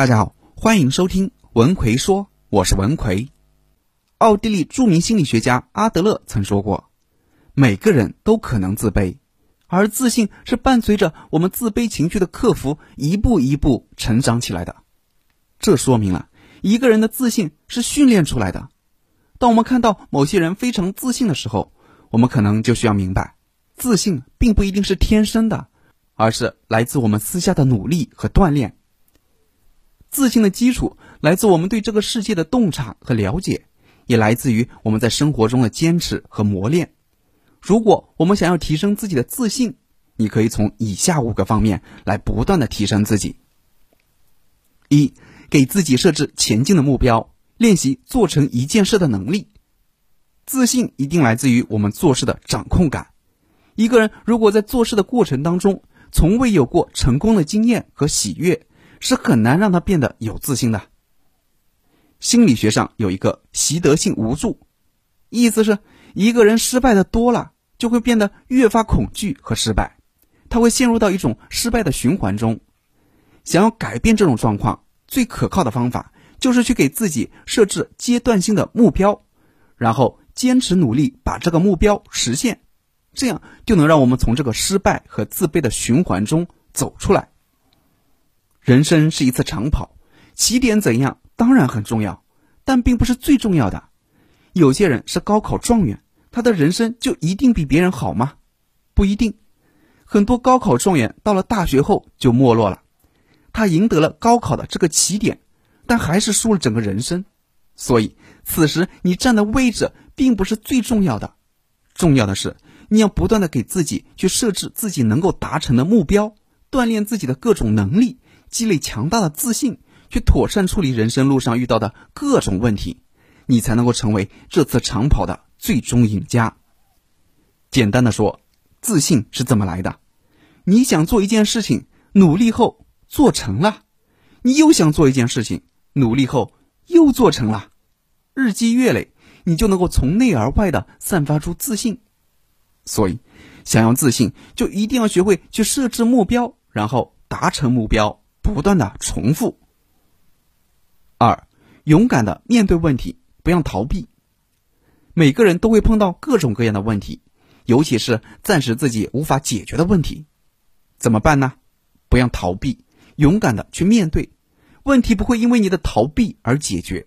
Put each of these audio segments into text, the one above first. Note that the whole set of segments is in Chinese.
大家好，欢迎收听文奎说，我是文奎。奥地利著名心理学家阿德勒曾说过，每个人都可能自卑，而自信是伴随着我们自卑情绪的克服，一步一步成长起来的。这说明了一个人的自信是训练出来的。当我们看到某些人非常自信的时候，我们可能就需要明白，自信并不一定是天生的，而是来自我们私下的努力和锻炼。自信的基础来自我们对这个世界的洞察和了解，也来自于我们在生活中的坚持和磨练。如果我们想要提升自己的自信，你可以从以下五个方面来不断的提升自己：一、给自己设置前进的目标，练习做成一件事的能力。自信一定来自于我们做事的掌控感。一个人如果在做事的过程当中从未有过成功的经验和喜悦，是很难让他变得有自信的。心理学上有一个习得性无助，意思是一个人失败的多了，就会变得越发恐惧和失败，他会陷入到一种失败的循环中。想要改变这种状况，最可靠的方法就是去给自己设置阶段性的目标，然后坚持努力把这个目标实现，这样就能让我们从这个失败和自卑的循环中走出来。人生是一次长跑，起点怎样当然很重要，但并不是最重要的。有些人是高考状元，他的人生就一定比别人好吗？不一定。很多高考状元到了大学后就没落了，他赢得了高考的这个起点，但还是输了整个人生。所以，此时你站的位置并不是最重要的，重要的是你要不断的给自己去设置自己能够达成的目标，锻炼自己的各种能力。积累强大的自信，去妥善处理人生路上遇到的各种问题，你才能够成为这次长跑的最终赢家。简单的说，自信是怎么来的？你想做一件事情，努力后做成了，你又想做一件事情，努力后又做成了，日积月累，你就能够从内而外的散发出自信。所以，想要自信，就一定要学会去设置目标，然后达成目标。不断的重复。二，勇敢的面对问题，不要逃避。每个人都会碰到各种各样的问题，尤其是暂时自己无法解决的问题，怎么办呢？不要逃避，勇敢的去面对。问题不会因为你的逃避而解决，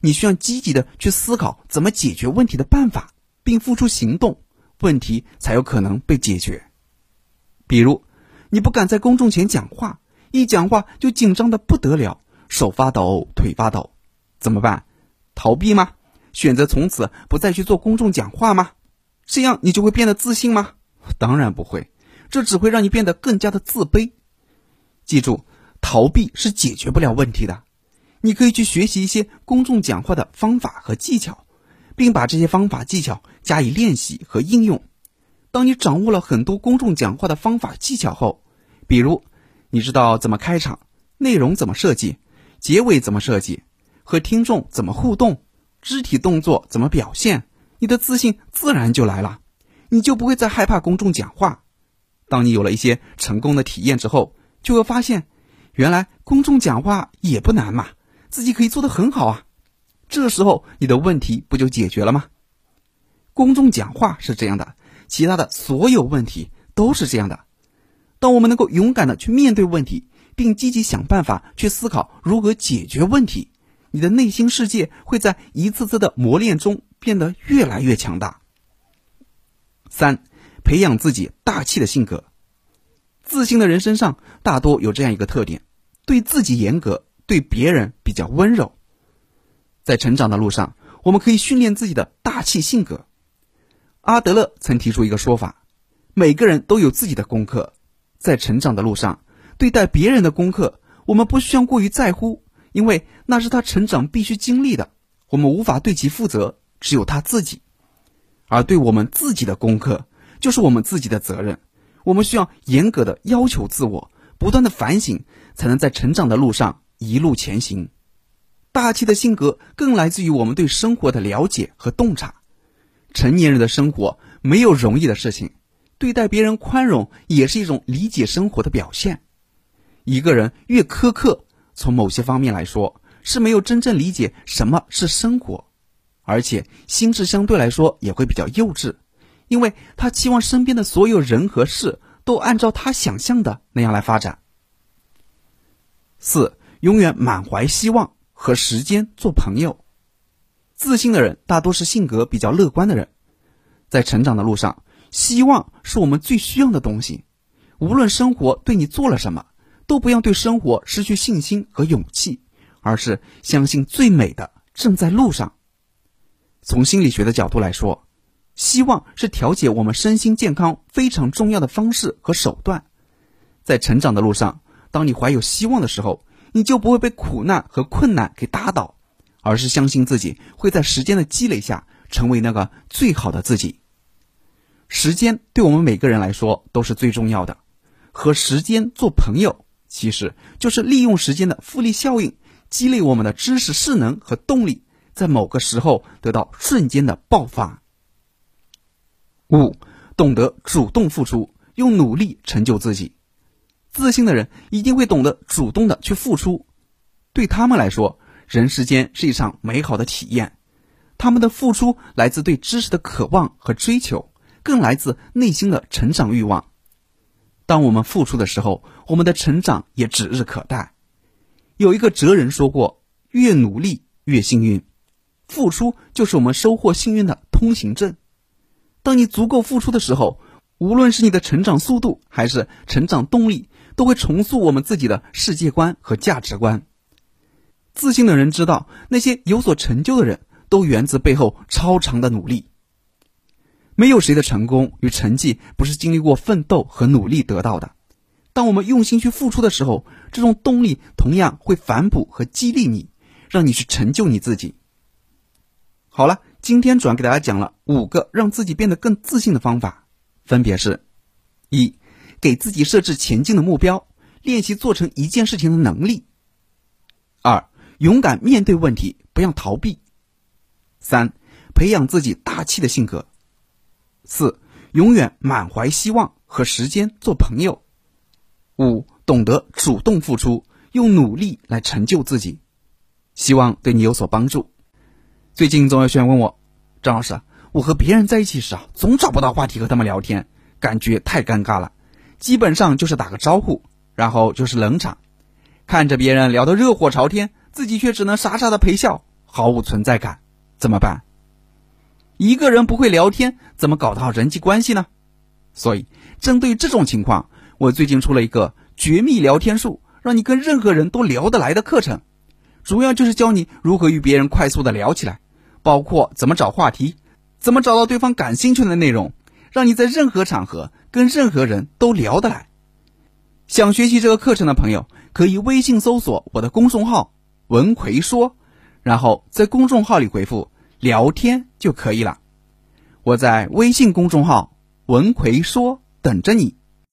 你需要积极的去思考怎么解决问题的办法，并付出行动，问题才有可能被解决。比如，你不敢在公众前讲话。一讲话就紧张的不得了，手发抖，腿发抖，怎么办？逃避吗？选择从此不再去做公众讲话吗？这样你就会变得自信吗？当然不会，这只会让你变得更加的自卑。记住，逃避是解决不了问题的。你可以去学习一些公众讲话的方法和技巧，并把这些方法技巧加以练习和应用。当你掌握了很多公众讲话的方法技巧后，比如。你知道怎么开场，内容怎么设计，结尾怎么设计，和听众怎么互动，肢体动作怎么表现，你的自信自然就来了，你就不会再害怕公众讲话。当你有了一些成功的体验之后，就会发现，原来公众讲话也不难嘛，自己可以做得很好啊。这时候你的问题不就解决了吗？公众讲话是这样的，其他的所有问题都是这样的。当我们能够勇敢的去面对问题，并积极想办法去思考如何解决问题，你的内心世界会在一次次的磨练中变得越来越强大。三，培养自己大气的性格。自信的人身上大多有这样一个特点：对自己严格，对别人比较温柔。在成长的路上，我们可以训练自己的大气性格。阿德勒曾提出一个说法：每个人都有自己的功课。在成长的路上，对待别人的功课，我们不需要过于在乎，因为那是他成长必须经历的，我们无法对其负责，只有他自己。而对我们自己的功课，就是我们自己的责任，我们需要严格的要求自我，不断的反省，才能在成长的路上一路前行。大气的性格更来自于我们对生活的了解和洞察。成年人的生活没有容易的事情。对待别人宽容也是一种理解生活的表现。一个人越苛刻，从某些方面来说是没有真正理解什么是生活，而且心智相对来说也会比较幼稚，因为他期望身边的所有人和事都按照他想象的那样来发展。四，永远满怀希望，和时间做朋友。自信的人大多是性格比较乐观的人，在成长的路上，希望是我们最需要的东西。无论生活对你做了什么，都不要对生活失去信心和勇气，而是相信最美的正在路上。从心理学的角度来说，希望是调节我们身心健康非常重要的方式和手段。在成长的路上，当你怀有希望的时候，你就不会被苦难和困难给打倒，而是相信自己会在时间的积累下成为那个最好的自己。时间对我们每个人来说都是最重要的，和时间做朋友，其实就是利用时间的复利效应，激励我们的知识、势能和动力，在某个时候得到瞬间的爆发。五，懂得主动付出，用努力成就自己。自信的人一定会懂得主动的去付出，对他们来说，人世间是一场美好的体验。他们的付出来自对知识的渴望和追求，更来自内心的成长欲望。当我们付出的时候，我们的成长也指日可待。有一个哲人说过：“越努力越幸运，付出就是我们收获幸运的通行证。”当你足够付出的时候，无论是你的成长速度还是成长动力。都会重塑我们自己的世界观和价值观。自信的人知道，那些有所成就的人都源自背后超长的努力。没有谁的成功与成绩不是经历过奋斗和努力得到的。当我们用心去付出的时候，这种动力同样会反哺和激励你，让你去成就你自己。好了，今天主要给大家讲了五个让自己变得更自信的方法，分别是：一。给自己设置前进的目标，练习做成一件事情的能力。二，勇敢面对问题，不要逃避。三，培养自己大气的性格。四，永远满怀希望，和时间做朋友。五，懂得主动付出，用努力来成就自己。希望对你有所帮助。最近总有学员问我，张老师，我和别人在一起时啊，总找不到话题和他们聊天，感觉太尴尬了。基本上就是打个招呼，然后就是冷场，看着别人聊得热火朝天，自己却只能傻傻的陪笑，毫无存在感，怎么办？一个人不会聊天，怎么搞得好人际关系呢？所以，针对这种情况，我最近出了一个绝密聊天术，让你跟任何人都聊得来的课程，主要就是教你如何与别人快速的聊起来，包括怎么找话题，怎么找到对方感兴趣的内容。让你在任何场合跟任何人都聊得来。想学习这个课程的朋友，可以微信搜索我的公众号“文奎说”，然后在公众号里回复“聊天”就可以了。我在微信公众号“文奎说”等着你。